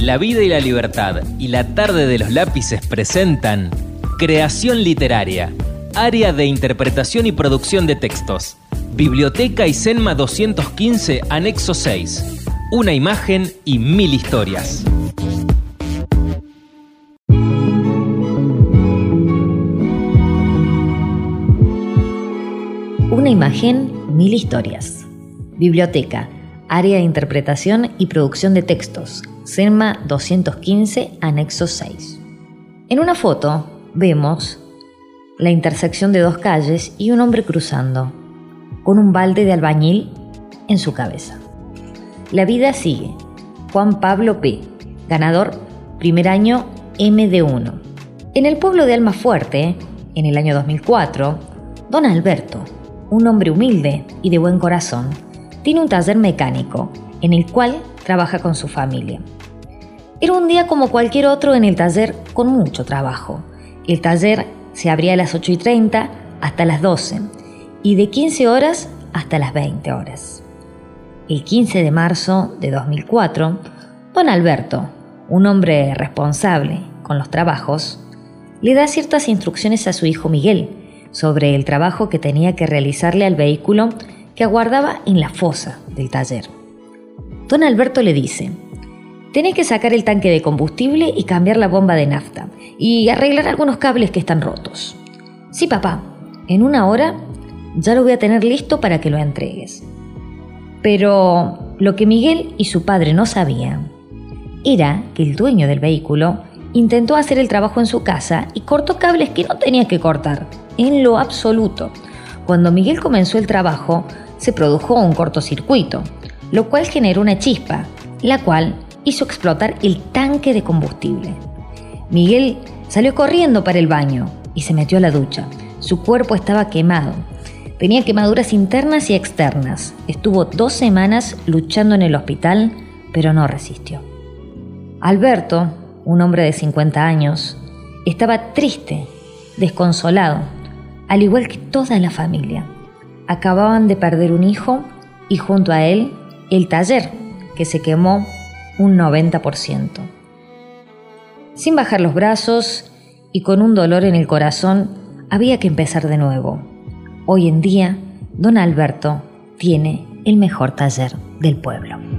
La vida y la libertad y la tarde de los lápices presentan Creación literaria, área de interpretación y producción de textos. Biblioteca y Senma 215, anexo 6. Una imagen y mil historias. Una imagen, mil historias. Biblioteca, área de interpretación y producción de textos. SERMA 215, anexo 6. En una foto vemos la intersección de dos calles y un hombre cruzando, con un balde de albañil en su cabeza. La vida sigue. Juan Pablo P., ganador, primer año MD1. En el pueblo de Almafuerte, en el año 2004, don Alberto, un hombre humilde y de buen corazón, tiene un taller mecánico en el cual trabaja con su familia. Era un día como cualquier otro en el taller con mucho trabajo. El taller se abría a las 8 y 30 hasta las 12 y de 15 horas hasta las 20 horas. El 15 de marzo de 2004, don Alberto, un hombre responsable con los trabajos, le da ciertas instrucciones a su hijo Miguel sobre el trabajo que tenía que realizarle al vehículo que aguardaba en la fosa del taller. Don Alberto le dice, Tenés que sacar el tanque de combustible y cambiar la bomba de nafta y arreglar algunos cables que están rotos. Sí, papá, en una hora ya lo voy a tener listo para que lo entregues. Pero lo que Miguel y su padre no sabían era que el dueño del vehículo intentó hacer el trabajo en su casa y cortó cables que no tenía que cortar, en lo absoluto. Cuando Miguel comenzó el trabajo, se produjo un cortocircuito, lo cual generó una chispa, la cual hizo explotar el tanque de combustible. Miguel salió corriendo para el baño y se metió a la ducha. Su cuerpo estaba quemado. Tenía quemaduras internas y externas. Estuvo dos semanas luchando en el hospital, pero no resistió. Alberto, un hombre de 50 años, estaba triste, desconsolado, al igual que toda la familia. Acababan de perder un hijo y junto a él el taller, que se quemó un 90%. Sin bajar los brazos y con un dolor en el corazón, había que empezar de nuevo. Hoy en día, don Alberto tiene el mejor taller del pueblo.